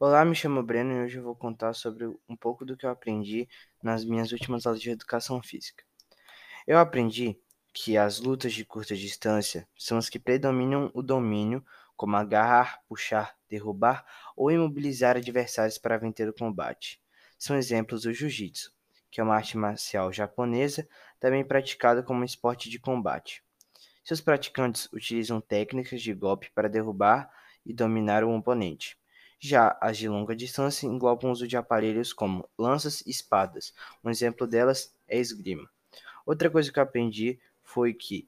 Olá, me chamo Breno e hoje eu vou contar sobre um pouco do que eu aprendi nas minhas últimas aulas de educação física. Eu aprendi que as lutas de curta distância são as que predominam o domínio, como agarrar, puxar, derrubar ou imobilizar adversários para vencer o combate. São exemplos do jiu-jitsu, que é uma arte marcial japonesa também praticada como esporte de combate. Seus praticantes utilizam técnicas de golpe para derrubar e dominar o oponente. Já as de longa distância englobam o uso de aparelhos como lanças e espadas. Um exemplo delas é esgrima. Outra coisa que eu aprendi foi que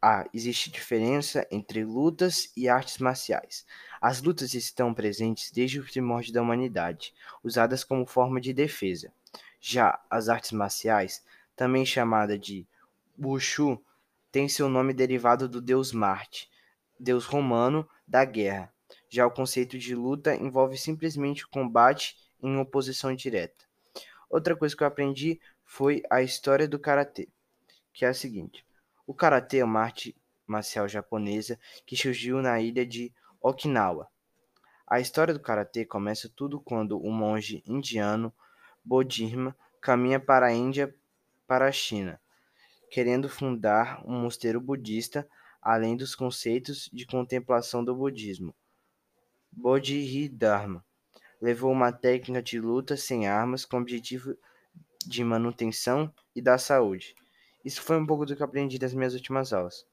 ah, existe diferença entre lutas e artes marciais. As lutas estão presentes desde o primórdio da humanidade, usadas como forma de defesa. Já as artes marciais, também chamada de Wushu, tem seu nome derivado do deus Marte, deus romano da guerra. Já o conceito de luta envolve simplesmente o combate em oposição direta. Outra coisa que eu aprendi foi a história do karatê, que é a seguinte: o karatê é uma arte marcial japonesa que surgiu na ilha de Okinawa. A história do karatê começa tudo quando o monge indiano Bodhidharma caminha para a Índia para a China querendo fundar um mosteiro budista além dos conceitos de contemplação do budismo. Bodhidharma levou uma técnica de luta sem armas com objetivo de manutenção e da saúde. Isso foi um pouco do que aprendi das minhas últimas aulas.